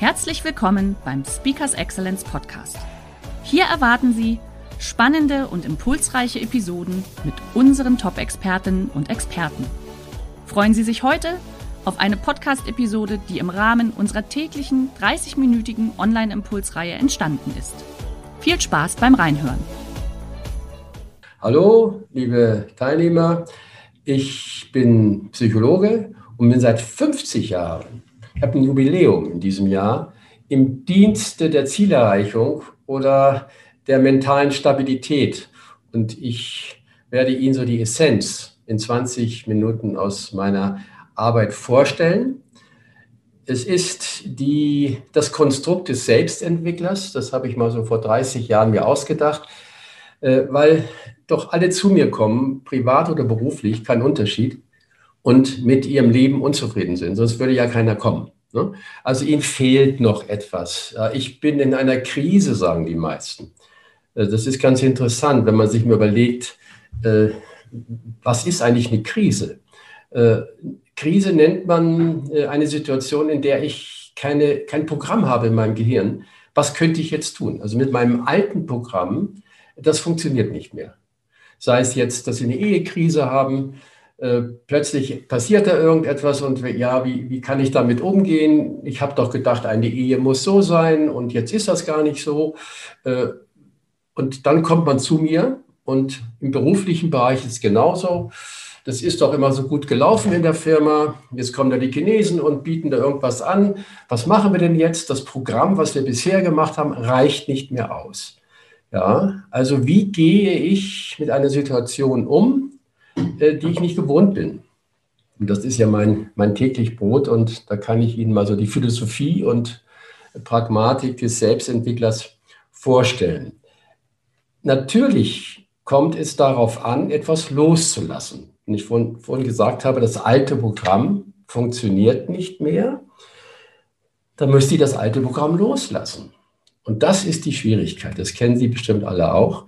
Herzlich willkommen beim Speakers Excellence Podcast. Hier erwarten Sie spannende und impulsreiche Episoden mit unseren Top-Expertinnen und Experten. Freuen Sie sich heute auf eine Podcast-Episode, die im Rahmen unserer täglichen 30-minütigen Online-Impulsreihe entstanden ist. Viel Spaß beim Reinhören. Hallo, liebe Teilnehmer. Ich bin Psychologe und bin seit 50 Jahren ich habe ein Jubiläum in diesem Jahr im Dienste der Zielerreichung oder der mentalen Stabilität. Und ich werde Ihnen so die Essenz in 20 Minuten aus meiner Arbeit vorstellen. Es ist die, das Konstrukt des Selbstentwicklers, das habe ich mal so vor 30 Jahren mir ausgedacht, äh, weil doch alle zu mir kommen, privat oder beruflich, kein Unterschied und mit ihrem Leben unzufrieden sind. Sonst würde ja keiner kommen. Ne? Also ihnen fehlt noch etwas. Ich bin in einer Krise, sagen die meisten. Äh, das ist ganz interessant, wenn man sich mal überlegt, äh, was ist eigentlich eine Krise? Äh, Krise nennt man eine Situation, in der ich keine, kein Programm habe in meinem Gehirn. Was könnte ich jetzt tun? Also mit meinem alten Programm, das funktioniert nicht mehr. Sei es jetzt, dass Sie eine Ehekrise haben, äh, plötzlich passiert da irgendetwas und ja, wie, wie kann ich damit umgehen? Ich habe doch gedacht, eine Ehe muss so sein und jetzt ist das gar nicht so. Äh, und dann kommt man zu mir und im beruflichen Bereich ist es genauso. Das ist doch immer so gut gelaufen in der Firma. Jetzt kommen da die Chinesen und bieten da irgendwas an. Was machen wir denn jetzt? Das Programm, was wir bisher gemacht haben, reicht nicht mehr aus. Ja, also wie gehe ich mit einer Situation um, äh, die ich nicht gewohnt bin. Und das ist ja mein, mein täglich Brot und da kann ich Ihnen mal so die Philosophie und Pragmatik des Selbstentwicklers vorstellen. Natürlich kommt es darauf an, etwas loszulassen. Und ich vorhin, vorhin gesagt habe, das alte Programm funktioniert nicht mehr. Da müsste ich das alte Programm loslassen. Und das ist die Schwierigkeit. Das kennen Sie bestimmt alle auch.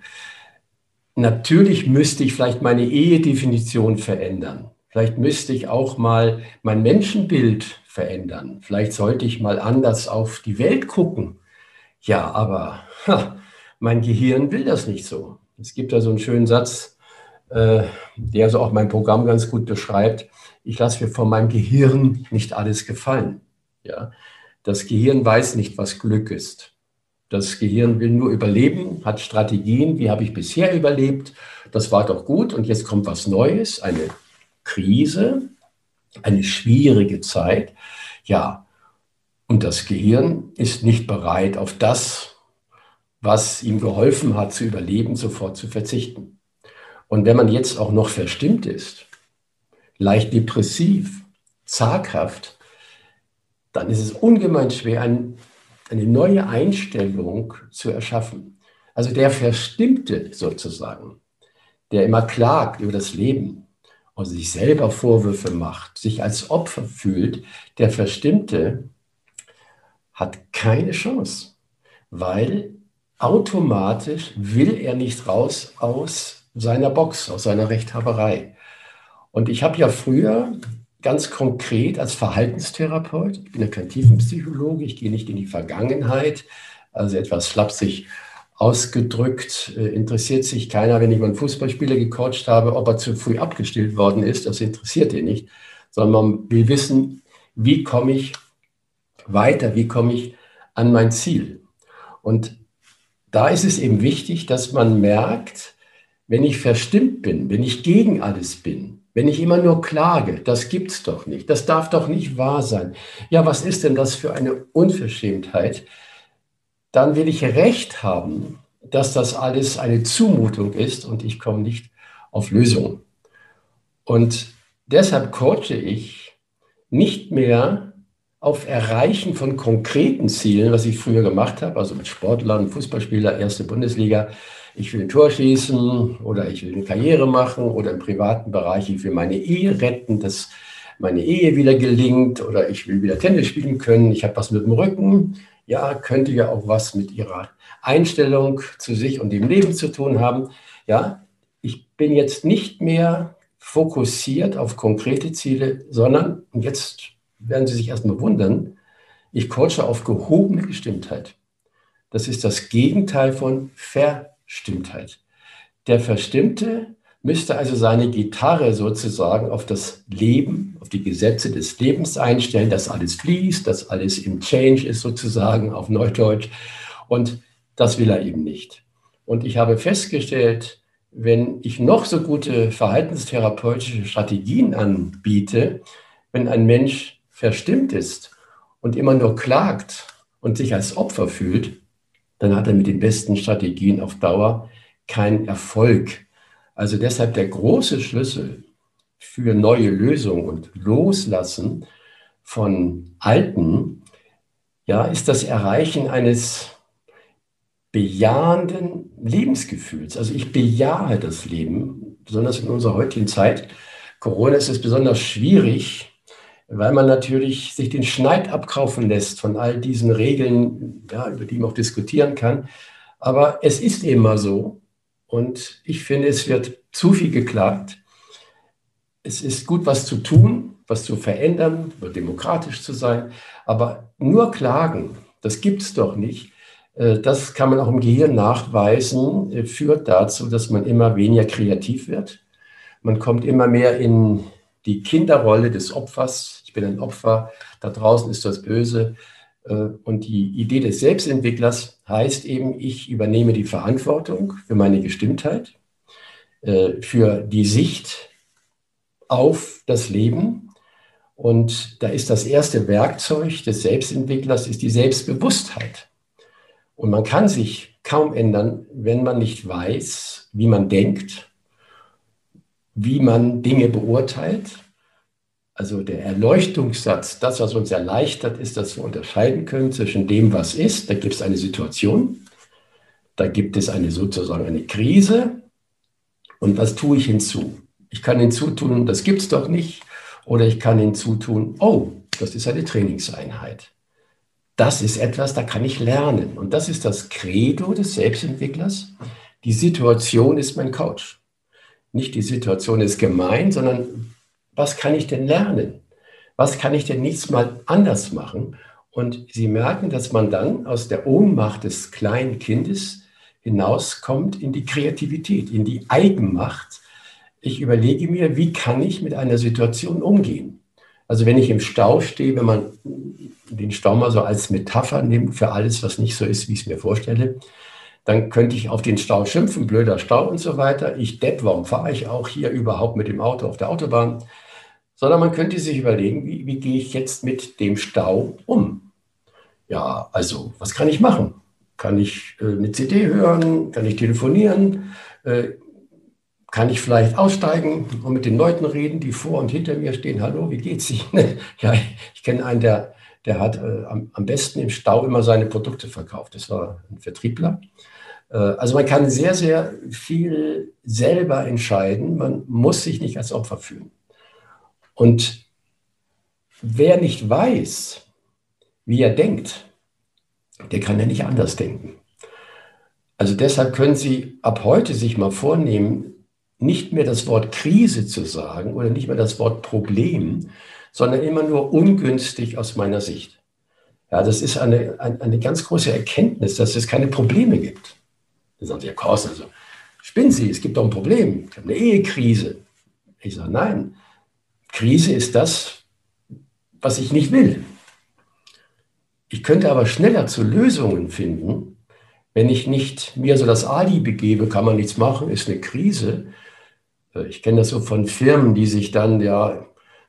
Natürlich müsste ich vielleicht meine Ehedefinition verändern. Vielleicht müsste ich auch mal mein Menschenbild verändern. Vielleicht sollte ich mal anders auf die Welt gucken. Ja, aber ha, mein Gehirn will das nicht so. Es gibt da so einen schönen Satz, äh, der so auch mein Programm ganz gut beschreibt. Ich lasse mir von meinem Gehirn nicht alles gefallen. Ja, das Gehirn weiß nicht, was Glück ist. Das Gehirn will nur überleben, hat Strategien, wie habe ich bisher überlebt, das war doch gut und jetzt kommt was Neues, eine Krise, eine schwierige Zeit. Ja, und das Gehirn ist nicht bereit, auf das, was ihm geholfen hat zu überleben, sofort zu verzichten. Und wenn man jetzt auch noch verstimmt ist, leicht depressiv, zaghaft, dann ist es ungemein schwer, ein eine neue Einstellung zu erschaffen. Also der Verstimmte sozusagen, der immer klagt über das Leben und sich selber Vorwürfe macht, sich als Opfer fühlt, der Verstimmte hat keine Chance, weil automatisch will er nicht raus aus seiner Box, aus seiner Rechthaberei. Und ich habe ja früher ganz konkret als Verhaltenstherapeut. Ich bin ja kein Tiefenpsychologe, ich gehe nicht in die Vergangenheit, also etwas flapsig ausgedrückt, äh, interessiert sich keiner, wenn ich mal einen Fußballspieler gecoacht habe, ob er zu früh abgestillt worden ist, das interessiert ihn nicht, sondern man will wissen, wie komme ich weiter, wie komme ich an mein Ziel. Und da ist es eben wichtig, dass man merkt, wenn ich verstimmt bin, wenn ich gegen alles bin, wenn ich immer nur klage, das gibt's doch nicht, das darf doch nicht wahr sein. Ja, was ist denn das für eine Unverschämtheit? Dann will ich Recht haben, dass das alles eine Zumutung ist und ich komme nicht auf Lösungen. Und deshalb coache ich nicht mehr auf Erreichen von konkreten Zielen, was ich früher gemacht habe, also mit Sportlern, Fußballspieler, erste Bundesliga. Ich will ein Tor schießen oder ich will eine Karriere machen oder im privaten Bereich, ich will meine Ehe retten, dass meine Ehe wieder gelingt oder ich will wieder Tennis spielen können, ich habe was mit dem Rücken. Ja, könnte ja auch was mit ihrer Einstellung zu sich und dem Leben zu tun haben. Ja, ich bin jetzt nicht mehr fokussiert auf konkrete Ziele, sondern jetzt werden Sie sich erstmal wundern, ich coache auf gehobene Gestimmtheit. Das ist das Gegenteil von Verstimmtheit. Der Verstimmte müsste also seine Gitarre sozusagen auf das Leben, auf die Gesetze des Lebens einstellen, dass alles fließt, dass alles im Change ist sozusagen auf Neudeutsch. Und das will er eben nicht. Und ich habe festgestellt, wenn ich noch so gute verhaltenstherapeutische Strategien anbiete, wenn ein Mensch verstimmt ist und immer nur klagt und sich als Opfer fühlt, dann hat er mit den besten Strategien auf Dauer keinen Erfolg. Also deshalb der große Schlüssel für neue Lösungen und Loslassen von Alten, ja, ist das Erreichen eines bejahenden Lebensgefühls. Also ich bejahe das Leben, besonders in unserer heutigen Zeit. Corona ist es besonders schwierig, weil man natürlich sich den Schneid abkaufen lässt von all diesen Regeln, ja, über die man auch diskutieren kann. Aber es ist immer so. Und ich finde, es wird zu viel geklagt. Es ist gut, was zu tun, was zu verändern, demokratisch zu sein. Aber nur klagen, das gibt es doch nicht. Äh, das kann man auch im Gehirn nachweisen, äh, führt dazu, dass man immer weniger kreativ wird. Man kommt immer mehr in die Kinderrolle des Opfers ich bin ein Opfer, da draußen ist das Böse. Äh, und die Idee des Selbstentwicklers heißt eben, ich übernehme die Verantwortung für meine Gestimmtheit, äh, für die Sicht auf das Leben. Und da ist das erste Werkzeug des Selbstentwicklers, ist die Selbstbewusstheit. Und man kann sich kaum ändern, wenn man nicht weiß, wie man denkt, wie man Dinge beurteilt also der Erleuchtungssatz, das, was uns erleichtert, ist, dass wir unterscheiden können zwischen dem, was ist. Da gibt es eine Situation, da gibt es eine sozusagen eine Krise und was tue ich hinzu? Ich kann hinzutun, das gibt es doch nicht, oder ich kann hinzutun, oh, das ist eine Trainingseinheit. Das ist etwas, da kann ich lernen. Und das ist das Credo des Selbstentwicklers. Die Situation ist mein Coach. Nicht die Situation ist gemein, sondern was kann ich denn lernen? Was kann ich denn nächstes Mal anders machen? Und Sie merken, dass man dann aus der Ohnmacht des kleinen Kindes hinauskommt in die Kreativität, in die Eigenmacht. Ich überlege mir, wie kann ich mit einer Situation umgehen? Also wenn ich im Stau stehe, wenn man den Stau mal so als Metapher nimmt für alles, was nicht so ist, wie ich es mir vorstelle, dann könnte ich auf den Stau schimpfen, blöder Stau und so weiter. Ich depp, warum fahre ich auch hier überhaupt mit dem Auto auf der Autobahn? Sondern man könnte sich überlegen, wie, wie gehe ich jetzt mit dem Stau um? Ja, also, was kann ich machen? Kann ich äh, eine CD hören? Kann ich telefonieren? Äh, kann ich vielleicht aussteigen und mit den Leuten reden, die vor und hinter mir stehen? Hallo, wie geht's Ihnen? ja, ich kenne einen, der, der hat äh, am, am, besten im Stau immer seine Produkte verkauft. Das war ein Vertriebler. Äh, also man kann sehr, sehr viel selber entscheiden. Man muss sich nicht als Opfer fühlen. Und wer nicht weiß, wie er denkt, der kann ja nicht anders denken. Also deshalb können Sie ab heute sich mal vornehmen, nicht mehr das Wort Krise zu sagen oder nicht mehr das Wort Problem, sondern immer nur ungünstig aus meiner Sicht. Ja, das ist eine, eine, eine ganz große Erkenntnis, dass es keine Probleme gibt. Dann sagen Sie, ja, Kors, also spinnen Sie, es gibt doch ein Problem, eine Ehekrise. Ich sage, nein, Krise ist das, was ich nicht will. Ich könnte aber schneller zu Lösungen finden, wenn ich nicht mir so das Ali begebe, kann man nichts machen, ist eine Krise. Äh, ich kenne das so von Firmen, die sich dann ja,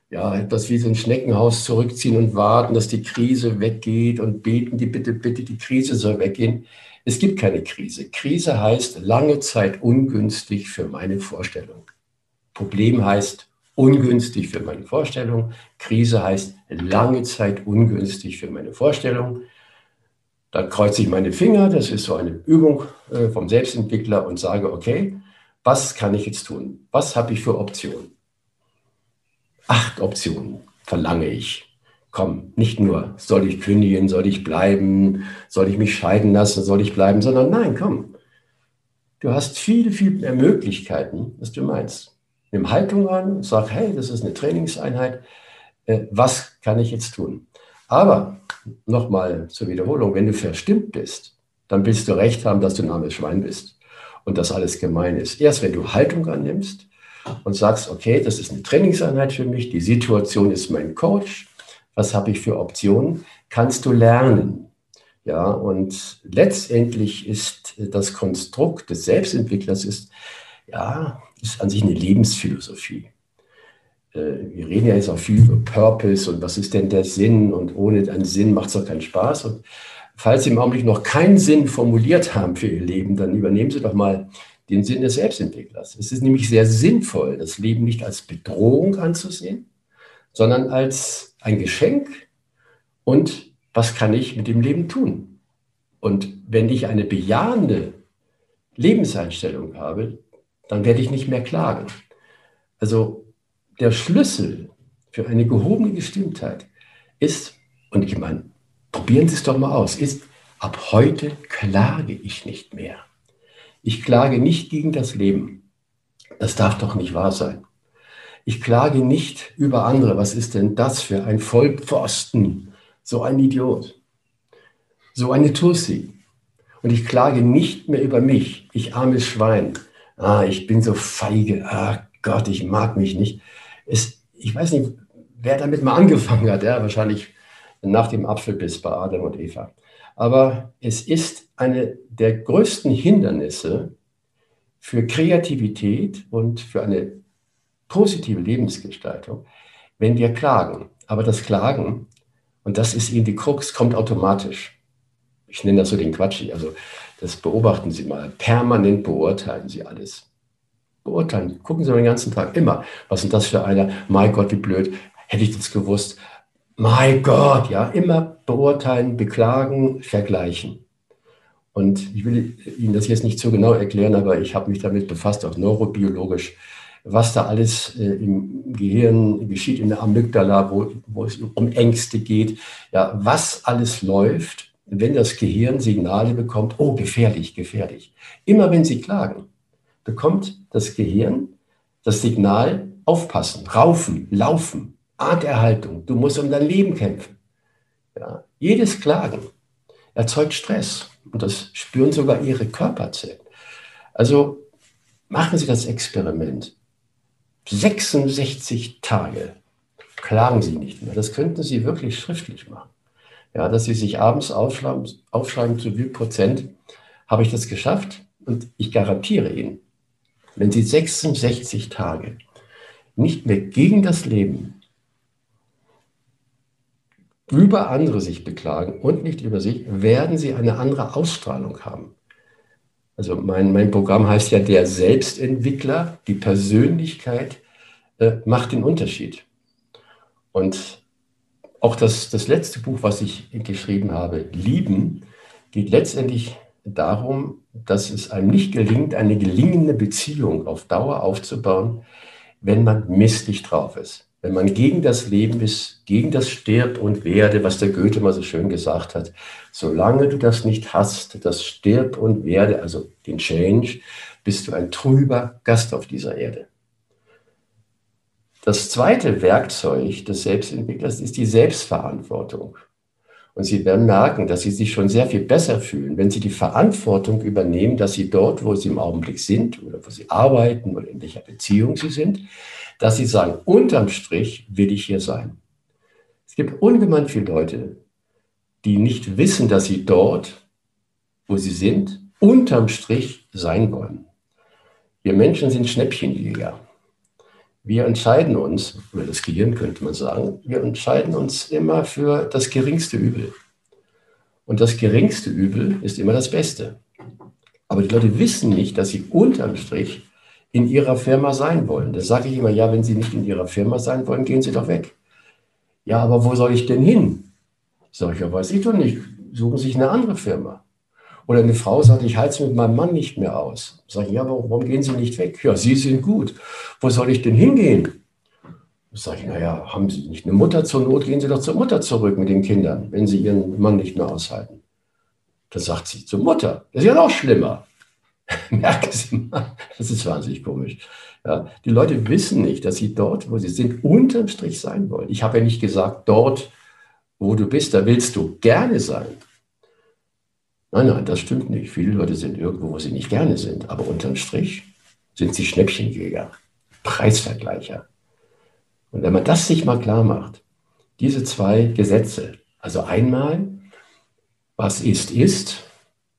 ja etwas wie so ein Schneckenhaus zurückziehen und warten, dass die Krise weggeht und beten die bitte, bitte, die Krise soll weggehen. Es gibt keine Krise. Krise heißt lange Zeit ungünstig für meine Vorstellung. Problem heißt ungünstig für meine Vorstellung. Krise heißt lange Zeit ungünstig für meine Vorstellung. Dann kreuze ich meine Finger, das ist so eine Übung äh, vom Selbstentwickler und sage, okay, was kann ich jetzt tun? Was habe ich für Optionen? Acht Optionen verlange ich. Komm, nicht nur, soll ich kündigen, soll ich bleiben, soll ich mich scheiden lassen, soll ich bleiben, sondern nein, komm. Du hast viel, viel mehr Möglichkeiten, was du meinst. Nimm Haltung an, sag, hey, das ist eine Trainingseinheit. Äh, was kann ich jetzt tun? Aber nochmal zur Wiederholung, wenn du verstimmt bist, dann willst du recht haben, dass du ein armes Schwein bist und dass alles gemein ist. Erst wenn du Haltung annimmst und sagst, okay, das ist eine Trainingseinheit für mich, die Situation ist mein Coach, was habe ich für Optionen, kannst du lernen. Ja, und letztendlich ist das Konstrukt des Selbstentwicklers ist, ja, ist an sich eine Lebensphilosophie. Äh, wir reden ja jetzt auch viel über Purpose und was ist denn der Sinn und ohne einen Sinn macht es doch keinen Spaß. Und falls Sie im Augenblick noch keinen Sinn formuliert haben für Ihr Leben, dann übernehmen Sie doch mal den Sinn des Selbstentwicklers. Es ist nämlich sehr sinnvoll, das Leben nicht als Bedrohung anzusehen, sondern als ein Geschenk und was kann ich mit dem Leben tun? Und wenn ich eine bejahende Lebenseinstellung habe, dann werde ich nicht mehr klagen. Also der Schlüssel für eine gehobene Gestimmtheit ist, und ich meine, probieren Sie es doch mal aus, ist, ab heute klage ich nicht mehr. Ich klage nicht gegen das Leben. Das darf doch nicht wahr sein. Ich klage nicht über andere. Was ist denn das für ein Vollpfosten? So ein Idiot. So eine Tussi. Und ich klage nicht mehr über mich. Ich armes Schwein. Ah, ich bin so feige. Ah Gott, ich mag mich nicht. Es, ich weiß nicht, wer damit mal angefangen hat. Ja, wahrscheinlich nach dem Apfelbiss bei Adam und Eva. Aber es ist eine der größten Hindernisse für Kreativität und für eine positive Lebensgestaltung, wenn wir klagen. Aber das Klagen, und das ist eben die Krux, kommt automatisch. Ich nenne das so den Quatsch. Also das beobachten Sie mal. Permanent beurteilen Sie alles. Beurteilen. Gucken Sie mal den ganzen Tag immer. Was sind das für einer? Mein Gott, wie blöd. Hätte ich das gewusst. Mein Gott, ja, immer beurteilen, beklagen, vergleichen. Und ich will Ihnen das jetzt nicht so genau erklären, aber ich habe mich damit befasst, auch neurobiologisch, was da alles äh, im Gehirn geschieht, in der Amygdala, wo, wo es um Ängste geht, ja, was alles läuft, wenn das Gehirn Signale bekommt, oh, gefährlich, gefährlich. Immer wenn Sie klagen, bekommt das Gehirn das Signal, aufpassen, raufen, laufen, Arterhaltung, du musst um dein Leben kämpfen. Ja, jedes Klagen erzeugt Stress und das spüren sogar ihre Körperzellen. Also machen Sie das Experiment. 66 Tage klagen Sie nicht mehr. Das könnten Sie wirklich schriftlich machen. Ja, dass Sie sich abends aufschreiben, aufschreiben zu wie Prozent habe ich das geschafft. Und ich garantiere Ihnen, wenn Sie 66 Tage nicht mehr gegen das Leben über andere sich beklagen und nicht über sich, werden Sie eine andere Ausstrahlung haben. Also mein, mein Programm heißt ja der Selbstentwickler, die Persönlichkeit äh, macht den Unterschied. Und auch das, das letzte Buch, was ich geschrieben habe, Lieben, geht letztendlich darum, dass es einem nicht gelingt, eine gelingende Beziehung auf Dauer aufzubauen, wenn man misslich drauf ist. Wenn man gegen das Leben ist, gegen das Stirb und Werde, was der Goethe mal so schön gesagt hat, solange du das nicht hast, das Stirb und Werde, also den Change, bist du ein trüber Gast auf dieser Erde. Das zweite Werkzeug des Selbstentwicklers ist die Selbstverantwortung. Und Sie werden merken, dass Sie sich schon sehr viel besser fühlen, wenn Sie die Verantwortung übernehmen, dass Sie dort, wo Sie im Augenblick sind oder wo Sie arbeiten oder in welcher Beziehung Sie sind, dass Sie sagen, unterm Strich will ich hier sein. Es gibt ungemein viele Leute, die nicht wissen, dass sie dort, wo sie sind, unterm Strich sein wollen. Wir Menschen sind Schnäppchenjäger. Wir entscheiden uns, über das Gehirn könnte man sagen, wir entscheiden uns immer für das geringste Übel. Und das geringste Übel ist immer das Beste. Aber die Leute wissen nicht, dass sie unterm Strich in ihrer Firma sein wollen. Da sage ich immer, ja, wenn Sie nicht in Ihrer Firma sein wollen, gehen Sie doch weg. Ja, aber wo soll ich denn hin? Ja, weiß ich doch nicht. Suchen Sie sich eine andere Firma. Oder eine Frau sagt, ich halte es mit meinem Mann nicht mehr aus. Sag ich, ja, warum gehen Sie nicht weg? Ja, Sie sind gut. Wo soll ich denn hingehen? Sag ich, naja, haben Sie nicht eine Mutter zur Not, gehen Sie doch zur Mutter zurück mit den Kindern, wenn Sie Ihren Mann nicht mehr aushalten. Da sagt sie zur Mutter. Das ist ja noch schlimmer. Merken Sie mal, das ist wahnsinnig komisch. Ja, die Leute wissen nicht, dass sie dort, wo sie sind, unterm Strich sein wollen. Ich habe ja nicht gesagt, dort, wo du bist, da willst du gerne sein. Nein, nein, das stimmt nicht. Viele Leute sind irgendwo, wo sie nicht gerne sind. Aber unterm Strich sind sie Schnäppchenjäger, Preisvergleicher. Und wenn man das sich mal klar macht, diese zwei Gesetze, also einmal, was ist, ist,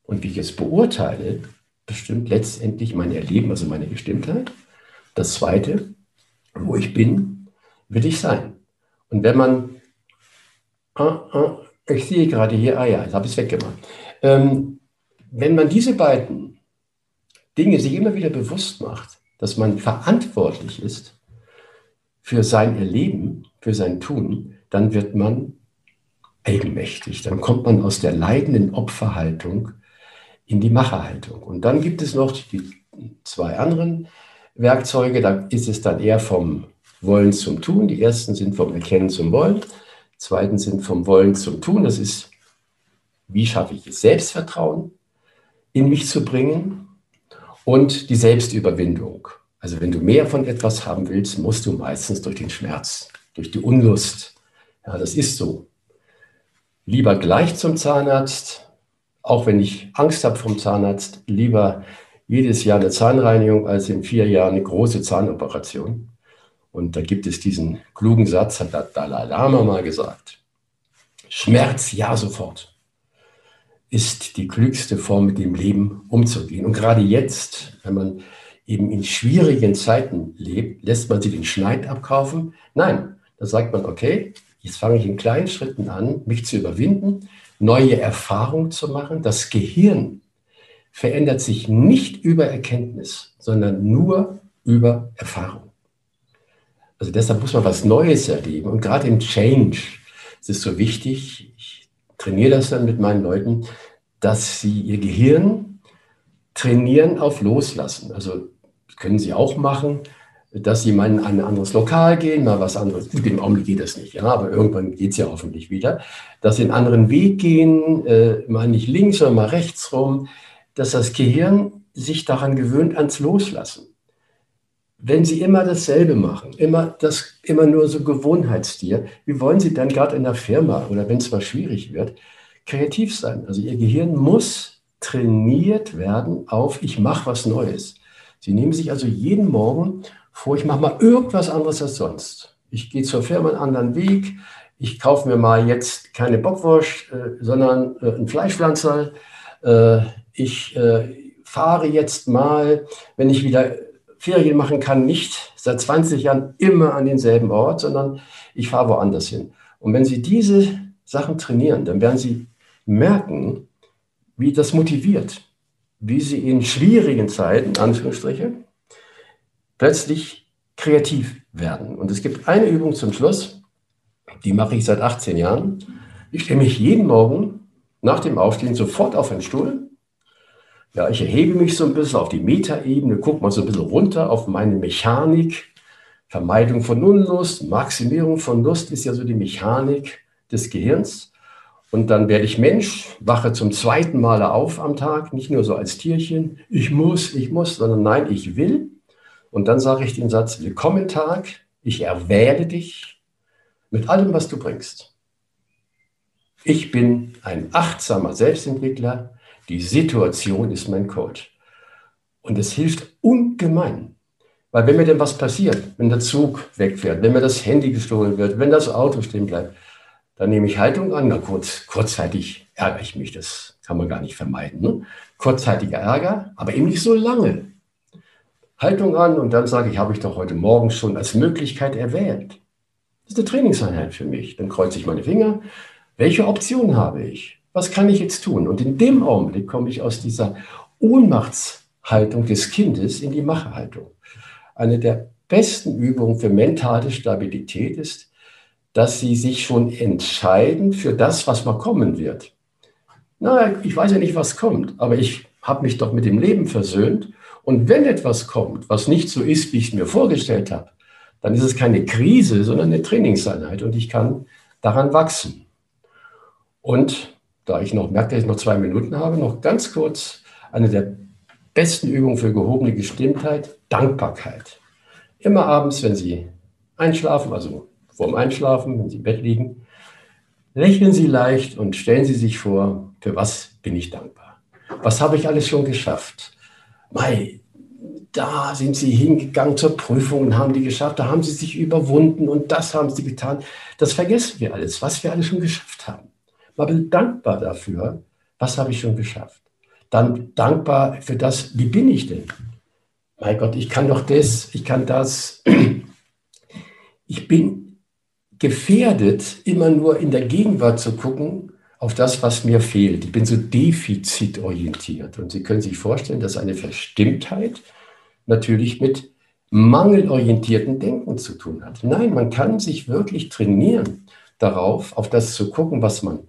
und wie ich es beurteile, bestimmt letztendlich mein Erleben, also meine Gestimmtheit. Das Zweite, wo ich bin, will ich sein. Und wenn man, ah, ah, ich sehe gerade hier, ah ja, jetzt habe ich es weggemacht. Ähm, wenn man diese beiden Dinge sich immer wieder bewusst macht, dass man verantwortlich ist für sein Erleben, für sein Tun, dann wird man eigenmächtig. Dann kommt man aus der leidenden Opferhaltung in die Macherhaltung. Und dann gibt es noch die zwei anderen Werkzeuge. Da ist es dann eher vom Wollen zum Tun. Die ersten sind vom Erkennen zum Wollen. Die zweiten sind vom Wollen zum Tun. Das ist, wie schaffe ich es, Selbstvertrauen in mich zu bringen und die Selbstüberwindung. Also wenn du mehr von etwas haben willst, musst du meistens durch den Schmerz, durch die Unlust. Ja, das ist so. Lieber gleich zum Zahnarzt, auch wenn ich Angst habe vom Zahnarzt, lieber jedes Jahr eine Zahnreinigung als in vier Jahren eine große Zahnoperation. Und da gibt es diesen klugen Satz, hat der Dalai Lama mal gesagt. Schmerz, ja sofort, ist die klügste Form, mit dem Leben umzugehen. Und gerade jetzt, wenn man eben in schwierigen Zeiten lebt, lässt man sich den Schneid abkaufen? Nein, da sagt man, okay, jetzt fange ich in kleinen Schritten an, mich zu überwinden, neue Erfahrungen zu machen. Das Gehirn verändert sich nicht über Erkenntnis, sondern nur über Erfahrung. Also deshalb muss man was Neues erleben. Und gerade im Change ist es so wichtig, ich trainiere das dann mit meinen Leuten, dass sie ihr Gehirn trainieren auf Loslassen. Also können sie auch machen, dass sie mal in ein anderes Lokal gehen, mal was anderes. Gut, im Augenblick geht das nicht, ja, aber irgendwann geht es ja hoffentlich wieder. Dass sie einen anderen Weg gehen, äh, mal nicht links, sondern mal rechts rum, dass das Gehirn sich daran gewöhnt, ans Loslassen. Wenn Sie immer dasselbe machen, immer, das, immer nur so Gewohnheitstier, wie wollen Sie dann gerade in der Firma oder wenn es mal schwierig wird, kreativ sein? Also Ihr Gehirn muss trainiert werden auf, ich mache was Neues. Sie nehmen sich also jeden Morgen vor, ich mache mal irgendwas anderes als sonst. Ich gehe zur Firma einen anderen Weg. Ich kaufe mir mal jetzt keine Bockwurst, äh, sondern äh, ein Fleischpflanzer. Äh, ich äh, fahre jetzt mal, wenn ich wieder Ferien machen kann, nicht seit 20 Jahren immer an denselben Ort, sondern ich fahre woanders hin. Und wenn Sie diese Sachen trainieren, dann werden Sie merken, wie das motiviert, wie Sie in schwierigen Zeiten, Anführungsstriche, plötzlich kreativ werden. Und es gibt eine Übung zum Schluss, die mache ich seit 18 Jahren. Ich stelle mich jeden Morgen nach dem Aufstehen sofort auf einen Stuhl. Ja, ich erhebe mich so ein bisschen auf die Metaebene, gucke mal so ein bisschen runter auf meine Mechanik. Vermeidung von Unlust, Maximierung von Lust ist ja so die Mechanik des Gehirns. Und dann werde ich Mensch, wache zum zweiten Mal auf am Tag, nicht nur so als Tierchen, ich muss, ich muss, sondern nein, ich will. Und dann sage ich den Satz, willkommen Tag, ich erwähle dich mit allem, was du bringst. Ich bin ein achtsamer Selbstentwickler, die Situation ist mein Coach. Und es hilft ungemein. Weil wenn mir denn was passiert, wenn der Zug wegfährt, wenn mir das Handy gestohlen wird, wenn das Auto stehen bleibt, dann nehme ich Haltung an. Na, kurz, kurzzeitig ärgere ich mich, das kann man gar nicht vermeiden. Ne? Kurzzeitiger Ärger, aber eben nicht so lange. Haltung an und dann sage ich, habe ich doch heute Morgen schon als Möglichkeit erwählt. Das ist eine Trainingseinheit für mich. Dann kreuze ich meine Finger. Welche Option habe ich? Was kann ich jetzt tun? Und in dem Augenblick komme ich aus dieser Ohnmachts Haltung des Kindes in die Macherhaltung. Eine der besten Übungen für mentale Stabilität ist, dass sie sich schon entscheiden für das, was mal kommen wird. Na, ich weiß ja nicht, was kommt, aber ich habe mich doch mit dem Leben versöhnt. Und wenn etwas kommt, was nicht so ist, wie ich es mir vorgestellt habe, dann ist es keine Krise, sondern eine Trainingseinheit und ich kann daran wachsen. Und da ich noch merke, dass ich noch zwei Minuten habe, noch ganz kurz eine der besten Übungen für gehobene Gestimmtheit, Dankbarkeit. Immer abends, wenn Sie einschlafen, also vorm Einschlafen, wenn Sie im Bett liegen, lächeln Sie leicht und stellen Sie sich vor, für was bin ich dankbar? Was habe ich alles schon geschafft? Mai, da sind Sie hingegangen zur Prüfung und haben die geschafft, da haben Sie sich überwunden und das haben Sie getan. Das vergessen wir alles, was wir alles schon geschafft haben. Mal bin dankbar dafür, was habe ich schon geschafft. Dann dankbar für das, wie bin ich denn? Mein Gott, ich kann doch das, ich kann das. Ich bin gefährdet, immer nur in der Gegenwart zu gucken auf das, was mir fehlt. Ich bin so defizitorientiert. Und Sie können sich vorstellen, dass eine Verstimmtheit natürlich mit mangelorientierten Denken zu tun hat. Nein, man kann sich wirklich trainieren darauf, auf das zu gucken, was man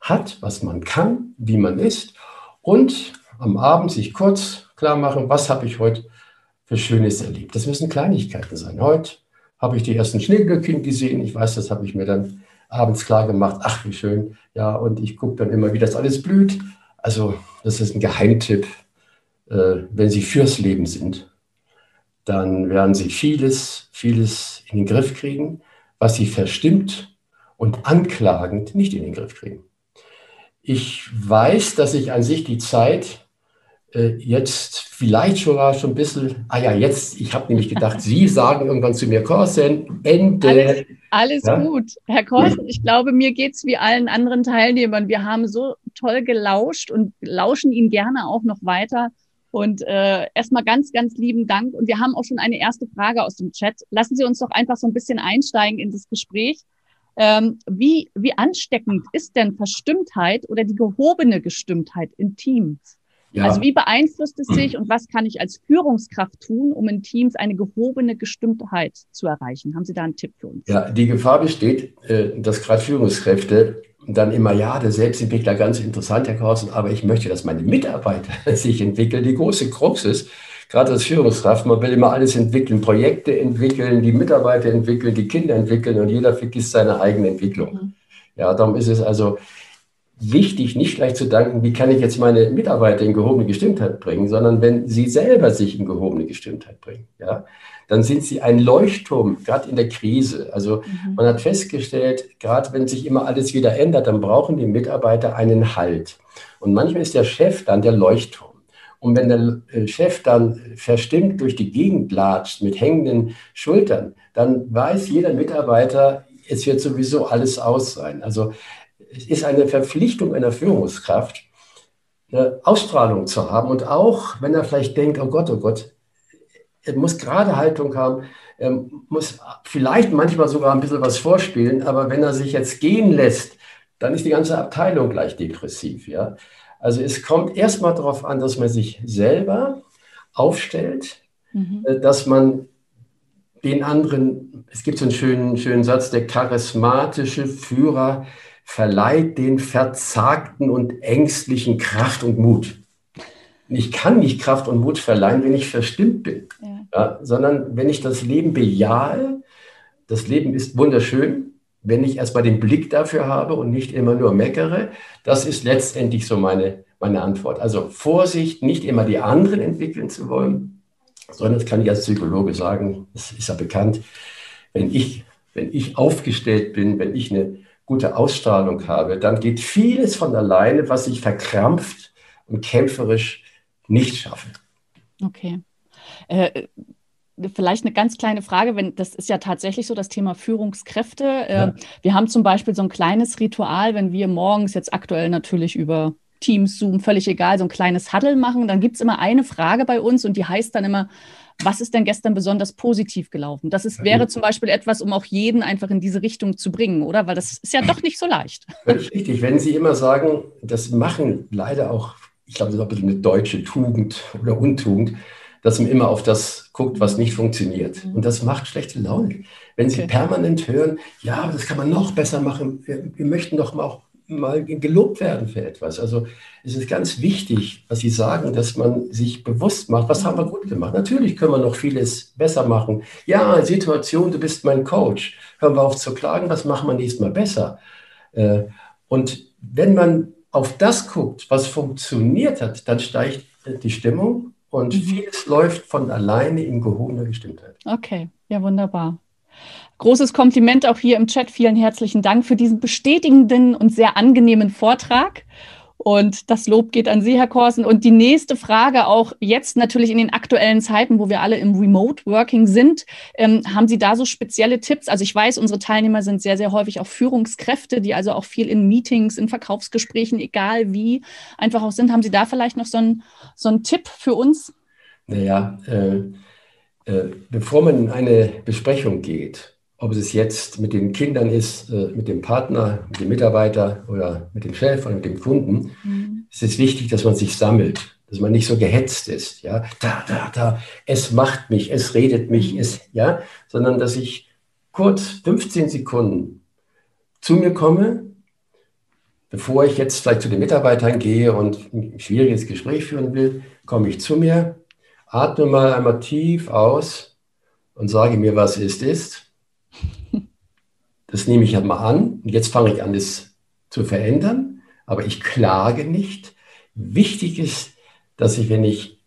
hat, was man kann, wie man ist und am Abend sich kurz klar machen, was habe ich heute für Schönes erlebt. Das müssen Kleinigkeiten sein. Heute habe ich die ersten Schneeglöckchen gesehen. Ich weiß, das habe ich mir dann abends klar gemacht. Ach, wie schön. Ja, und ich gucke dann immer, wie das alles blüht. Also, das ist ein Geheimtipp. Äh, wenn Sie fürs Leben sind, dann werden Sie vieles, vieles in den Griff kriegen, was Sie verstimmt und anklagend nicht in den Griff kriegen. Ich weiß, dass ich an sich die Zeit äh, jetzt vielleicht sogar schon ein bisschen, ah ja, jetzt, ich habe nämlich gedacht, Sie sagen irgendwann zu mir, Korsen, Ende. Alles, alles ja? gut. Herr Korsen, ich glaube, mir geht es wie allen anderen Teilnehmern. Wir haben so toll gelauscht und lauschen Ihnen gerne auch noch weiter. Und äh, erstmal ganz, ganz lieben Dank. Und wir haben auch schon eine erste Frage aus dem Chat. Lassen Sie uns doch einfach so ein bisschen einsteigen in das Gespräch. Ähm, wie, wie ansteckend ist denn Verstimmtheit oder die gehobene Gestimmtheit in Teams? Ja. Also wie beeinflusst es sich und was kann ich als Führungskraft tun, um in Teams eine gehobene Gestimmtheit zu erreichen? Haben Sie da einen Tipp für uns? Ja, die Gefahr besteht, äh, dass gerade Führungskräfte dann immer, ja, der Selbstentwickler ganz interessant, Herr Carsten, aber ich möchte, dass meine Mitarbeiter sich entwickeln. Die große Krux ist, gerade als Führungskraft, man will immer alles entwickeln, Projekte entwickeln, die Mitarbeiter entwickeln, die Kinder entwickeln und jeder vergisst seine eigene Entwicklung. Mhm. Ja, darum ist es also wichtig, nicht gleich zu danken, wie kann ich jetzt meine Mitarbeiter in gehobene Gestimmtheit bringen, sondern wenn sie selber sich in gehobene Gestimmtheit bringen, ja, dann sind sie ein Leuchtturm, gerade in der Krise. Also mhm. man hat festgestellt, gerade wenn sich immer alles wieder ändert, dann brauchen die Mitarbeiter einen Halt. Und manchmal ist der Chef dann der Leuchtturm. Und wenn der äh, Chef dann verstimmt durch die Gegend latscht mit hängenden Schultern, dann weiß jeder Mitarbeiter, es wird sowieso alles aus sein. Also es ist eine Verpflichtung einer Führungskraft, eine Ausstrahlung zu haben. Und auch wenn er vielleicht denkt, oh Gott, oh Gott, er muss gerade Haltung haben, er muss vielleicht manchmal sogar ein bisschen was vorspielen, aber wenn er sich jetzt gehen lässt, dann ist die ganze Abteilung gleich depressiv. Ja? Also es kommt erstmal darauf an, dass man sich selber aufstellt, mhm. Äh, dass man den anderen, es gibt so einen schönen, schönen Satz, der charismatische Führer verleiht den Verzagten und Ängstlichen Kraft und Mut. Ich kann nicht Kraft und Mut verleihen, wenn ich verstimmt bin, ja. Ja, sondern wenn ich das Leben bejahe, das Leben ist wunderschön, wenn ich erstmal den Blick dafür habe und nicht immer nur meckere, das ist letztendlich so meine, meine Antwort. Also Vorsicht, nicht immer die anderen entwickeln zu wollen, sondern das kann ich als Psychologe sagen, das ist ja bekannt, wenn ich, wenn ich aufgestellt bin, wenn ich eine gute Ausstrahlung habe, dann geht vieles von alleine, was ich verkrampft und kämpferisch nicht schaffe. Okay. Äh, vielleicht eine ganz kleine Frage, wenn das ist ja tatsächlich so das Thema Führungskräfte. Äh, ja. Wir haben zum Beispiel so ein kleines Ritual, wenn wir morgens jetzt aktuell natürlich über Teams, Zoom, völlig egal, so ein kleines Huddle machen, dann gibt es immer eine Frage bei uns und die heißt dann immer, was ist denn gestern besonders positiv gelaufen? Das ist, wäre zum Beispiel etwas, um auch jeden einfach in diese Richtung zu bringen, oder? Weil das ist ja doch nicht so leicht. Richtig. Wenn Sie immer sagen, das machen leider auch ich glaube, das ist auch ein bisschen eine deutsche Tugend oder Untugend, dass man immer auf das guckt, was nicht funktioniert. Mhm. Und das macht schlechte Laune. Wenn Sie okay. permanent hören, ja, das kann man noch besser machen, wir, wir möchten doch mal auch mal gelobt werden für etwas. Also es ist ganz wichtig, was Sie sagen, dass man sich bewusst macht, was haben wir gut gemacht. Natürlich können wir noch vieles besser machen. Ja, Situation, du bist mein Coach. Hören wir auf zu klagen, was machen wir nächstes Mal besser? Äh, und wenn man auf das guckt, was funktioniert hat, dann steigt die Stimmung und mhm. vieles läuft von alleine in gehobener Gestimmtheit. Okay, ja, wunderbar. Großes Kompliment auch hier im Chat. Vielen herzlichen Dank für diesen bestätigenden und sehr angenehmen Vortrag. Und das Lob geht an Sie, Herr Korsen. Und die nächste Frage auch jetzt natürlich in den aktuellen Zeiten, wo wir alle im Remote Working sind, ähm, haben Sie da so spezielle Tipps? Also ich weiß, unsere Teilnehmer sind sehr, sehr häufig auch Führungskräfte, die also auch viel in Meetings, in Verkaufsgesprächen, egal wie, einfach auch sind. Haben Sie da vielleicht noch so einen so Tipp für uns? Naja, äh, äh, bevor man in eine Besprechung geht, ob es jetzt mit den Kindern ist, äh, mit dem Partner, mit dem Mitarbeiter oder mit dem Chef oder mit dem Kunden, mhm. es ist wichtig, dass man sich sammelt, dass man nicht so gehetzt ist, ja, da, da, da, es macht mich, es redet mich, es, ja, sondern dass ich kurz 15 Sekunden zu mir komme, bevor ich jetzt vielleicht zu den Mitarbeitern gehe und ein schwieriges Gespräch führen will, komme ich zu mir, atme mal einmal tief aus und sage mir, was ist, ist das nehme ich ja mal an. Und jetzt fange ich an, das zu verändern. Aber ich klage nicht. Wichtig ist, dass ich, wenn ich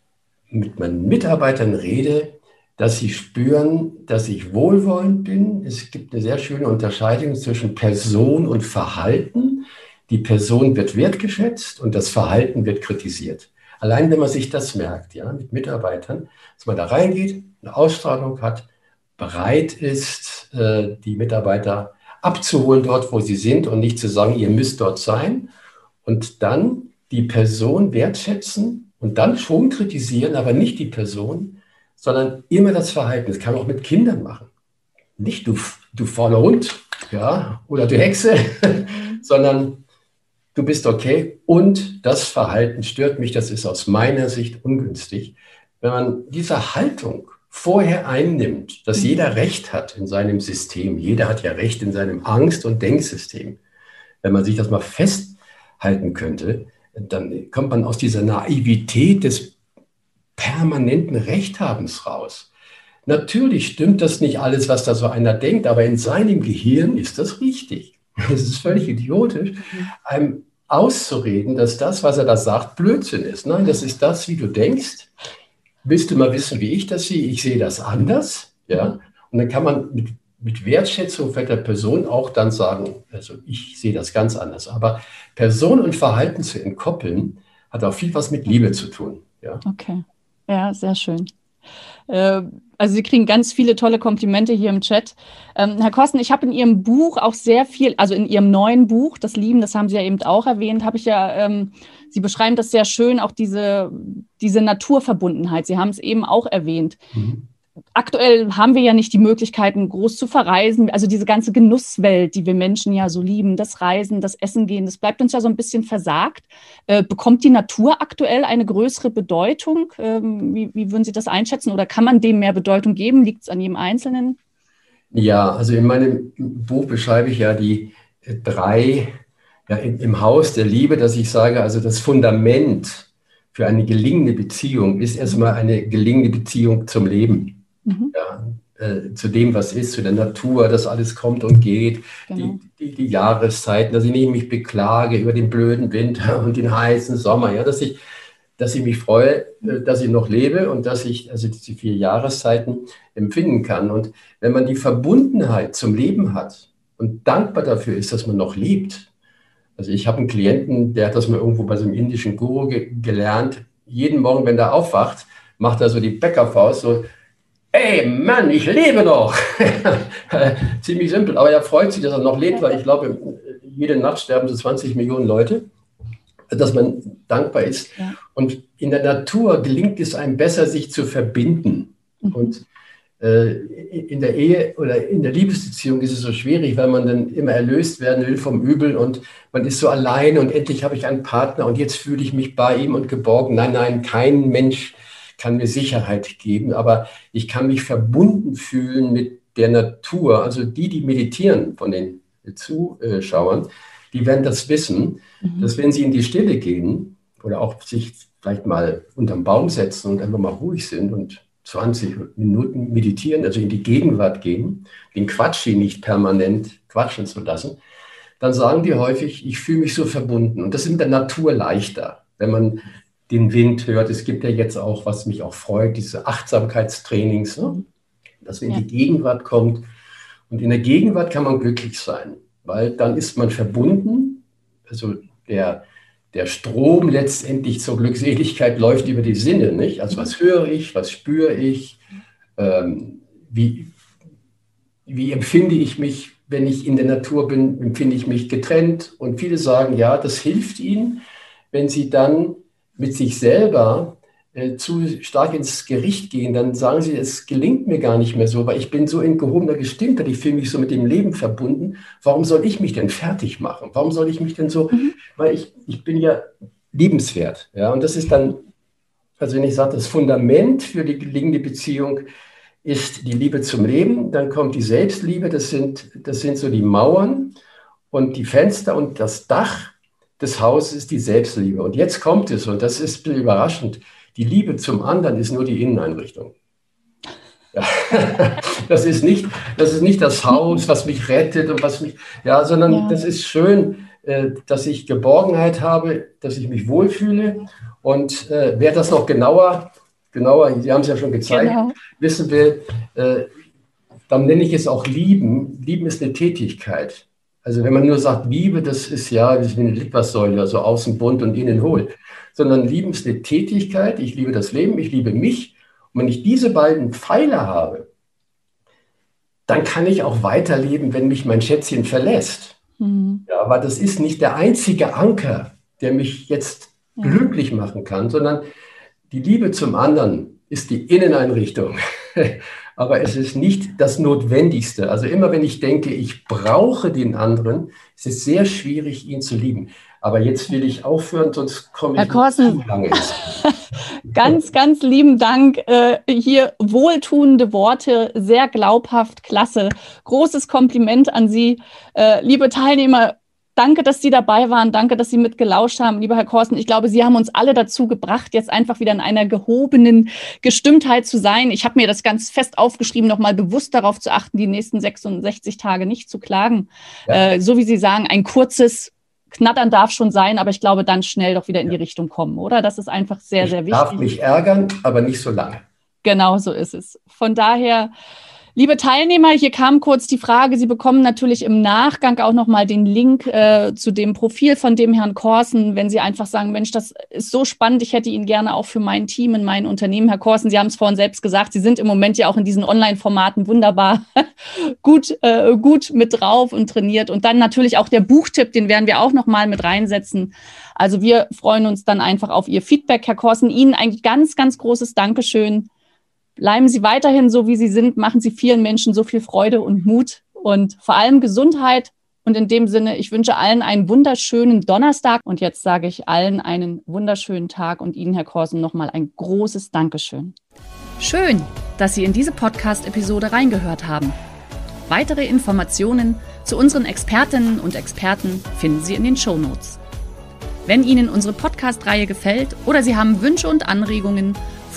mit meinen Mitarbeitern rede, dass sie spüren, dass ich wohlwollend bin. Es gibt eine sehr schöne Unterscheidung zwischen Person und Verhalten. Die Person wird wertgeschätzt und das Verhalten wird kritisiert. Allein wenn man sich das merkt, ja, mit Mitarbeitern, dass man da reingeht, eine Ausstrahlung hat, bereit ist, äh, die Mitarbeiter abzuholen dort, wo sie sind und nicht zu sagen, ihr müsst dort sein. Und dann die Person wertschätzen und dann schon kritisieren, aber nicht die Person, sondern immer das Verhalten. Das kann man auch mit Kindern machen. Nicht du, du fauler Hund ja, oder du Hexe, sondern du bist okay und das Verhalten stört mich, das ist aus meiner Sicht ungünstig. Wenn man diese Haltung vorher einnimmt, dass mhm. jeder Recht hat in seinem System. Jeder hat ja Recht in seinem Angst- und Denksystem. Wenn man sich das mal festhalten könnte, dann kommt man aus dieser Naivität des permanenten Rechthabens raus. Natürlich stimmt das nicht alles, was da so einer denkt, aber in seinem Gehirn ist das richtig. Es ist völlig idiotisch, mhm. einem auszureden, dass das, was er da sagt, Blödsinn ist. Nein, das ist das, wie du denkst. Willst du mal wissen, wie ich das sehe? Ich sehe das anders. Ja? Und dann kann man mit, mit Wertschätzung für der Person auch dann sagen, also ich sehe das ganz anders. Aber Person und Verhalten zu entkoppeln, hat auch viel was mit Liebe zu tun. Ja? Okay, ja, sehr schön. Äh, also Sie kriegen ganz viele tolle Komplimente hier im Chat. Ähm, Herr Kosten, ich habe in Ihrem Buch auch sehr viel, also in Ihrem neuen Buch, Das Lieben, das haben Sie ja eben auch erwähnt, habe ich ja ähm, Sie beschreiben das sehr schön, auch diese, diese Naturverbundenheit. Sie haben es eben auch erwähnt. Mhm. Aktuell haben wir ja nicht die Möglichkeiten, groß zu verreisen. Also diese ganze Genusswelt, die wir Menschen ja so lieben, das Reisen, das Essen gehen, das bleibt uns ja so ein bisschen versagt. Äh, bekommt die Natur aktuell eine größere Bedeutung? Ähm, wie, wie würden Sie das einschätzen? Oder kann man dem mehr Bedeutung geben? Liegt es an jedem Einzelnen? Ja, also in meinem Buch beschreibe ich ja die drei ja, im Haus der Liebe, dass ich sage, also das Fundament für eine gelingende Beziehung ist erstmal eine gelingende Beziehung zum Leben. Mhm. Ja, äh, zu dem, was ist, zu der Natur, dass alles kommt und geht, genau. die, die, die, Jahreszeiten, dass ich nicht mich beklage über den blöden Winter und den heißen Sommer, ja, dass ich, dass ich mich freue, äh, dass ich noch lebe und dass ich also diese vier Jahreszeiten empfinden kann. Und wenn man die Verbundenheit zum Leben hat und dankbar dafür ist, dass man noch lebt, also ich habe einen Klienten, der hat das mal irgendwo bei so einem indischen Guru ge gelernt. Jeden Morgen, wenn er aufwacht, macht er so die Bäckerfaust, so, ey Mann, ich lebe noch. Ziemlich simpel, aber er freut sich, dass er noch lebt, weil ich glaube, jede Nacht sterben so 20 Millionen Leute, dass man dankbar ist. Ja. Und in der Natur gelingt es einem besser, sich zu verbinden. Mhm. Und in der Ehe oder in der Liebesbeziehung ist es so schwierig, weil man dann immer erlöst werden will vom Übel und man ist so alleine und endlich habe ich einen Partner und jetzt fühle ich mich bei ihm und geborgen. Nein, nein, kein Mensch kann mir Sicherheit geben, aber ich kann mich verbunden fühlen mit der Natur. Also die, die meditieren von den Zuschauern, die werden das wissen, mhm. dass wenn sie in die Stille gehen oder auch sich vielleicht mal unterm Baum setzen und einfach mal ruhig sind und 20 Minuten meditieren, also in die Gegenwart gehen, den Quatsch nicht permanent quatschen zu lassen, dann sagen die häufig, ich fühle mich so verbunden. Und das ist in der Natur leichter, wenn man den Wind hört. Es gibt ja jetzt auch, was mich auch freut, diese Achtsamkeitstrainings, ne? dass man in die Gegenwart kommt. Und in der Gegenwart kann man glücklich sein, weil dann ist man verbunden. Also der, der Strom letztendlich zur Glückseligkeit läuft über die Sinne, nicht? Also was höre ich, was spüre ich, ähm, wie, wie empfinde ich mich, wenn ich in der Natur bin, empfinde ich mich getrennt. Und viele sagen, ja, das hilft ihnen, wenn sie dann mit sich selber äh, zu stark ins Gericht gehen, dann sagen sie, es gelingt mir gar nicht mehr so, weil ich bin so in gehobener Gestimmtheit, ich fühle mich so mit dem Leben verbunden. Warum soll ich mich denn fertig machen? Warum soll ich mich denn so, mhm. weil ich, ich bin ja liebenswert. Ja, und das ist dann, also wenn ich sage, das Fundament für die gelingende Beziehung ist die Liebe zum Leben, dann kommt die Selbstliebe, das sind, das sind so die Mauern und die Fenster und das Dach des Hauses ist die Selbstliebe. Und jetzt kommt es, und das ist überraschend, die Liebe zum anderen ist nur die Inneneinrichtung. Ja. Das, ist nicht, das ist nicht das Haus, was mich rettet und was mich, ja, sondern ja. das ist schön, äh, dass ich Geborgenheit habe, dass ich mich wohlfühle. Und äh, wer das noch genauer, genauer, Sie haben es ja schon gezeigt, genau. wissen will, äh, dann nenne ich es auch Lieben. Lieben ist eine Tätigkeit. Also wenn man nur sagt, Liebe, das ist ja das ist wie eine Litfaßsäule, also außen bunt und innen hohl sondern lieben ist eine Tätigkeit. Ich liebe das Leben, ich liebe mich. Und wenn ich diese beiden Pfeiler habe, dann kann ich auch weiterleben, wenn mich mein Schätzchen verlässt. Mhm. Ja, aber das ist nicht der einzige Anker, der mich jetzt ja. glücklich machen kann, sondern die Liebe zum anderen ist die Inneneinrichtung. aber es ist nicht das Notwendigste. Also immer wenn ich denke, ich brauche den anderen, ist es sehr schwierig, ihn zu lieben. Aber jetzt will ich aufhören, sonst komme ich Herr Korsen, zu lange Ganz, ganz lieben Dank. Äh, hier wohltuende Worte, sehr glaubhaft, klasse. Großes Kompliment an Sie. Äh, liebe Teilnehmer, danke, dass Sie dabei waren. Danke, dass Sie mitgelauscht haben. Lieber Herr Korsen, ich glaube, Sie haben uns alle dazu gebracht, jetzt einfach wieder in einer gehobenen Gestimmtheit zu sein. Ich habe mir das ganz fest aufgeschrieben, nochmal bewusst darauf zu achten, die nächsten 66 Tage nicht zu klagen. Ja. Äh, so wie Sie sagen, ein kurzes knattern darf schon sein, aber ich glaube, dann schnell doch wieder in ja. die Richtung kommen, oder? Das ist einfach sehr, ich sehr wichtig. Darf mich ärgern, aber nicht so lange. Genau so ist es. Von daher Liebe Teilnehmer, hier kam kurz die Frage, Sie bekommen natürlich im Nachgang auch nochmal den Link äh, zu dem Profil von dem Herrn Korsen, wenn Sie einfach sagen, Mensch, das ist so spannend, ich hätte ihn gerne auch für mein Team in mein Unternehmen. Herr Korsen, Sie haben es vorhin selbst gesagt, Sie sind im Moment ja auch in diesen Online-Formaten wunderbar gut, äh, gut mit drauf und trainiert. Und dann natürlich auch der Buchtipp, den werden wir auch nochmal mit reinsetzen. Also wir freuen uns dann einfach auf Ihr Feedback, Herr Korsen. Ihnen ein ganz, ganz großes Dankeschön Bleiben Sie weiterhin so, wie Sie sind. Machen Sie vielen Menschen so viel Freude und Mut und vor allem Gesundheit. Und in dem Sinne, ich wünsche allen einen wunderschönen Donnerstag. Und jetzt sage ich allen einen wunderschönen Tag und Ihnen, Herr Korsen, nochmal ein großes Dankeschön. Schön, dass Sie in diese Podcast-Episode reingehört haben. Weitere Informationen zu unseren Expertinnen und Experten finden Sie in den Show Notes. Wenn Ihnen unsere Podcast-Reihe gefällt oder Sie haben Wünsche und Anregungen,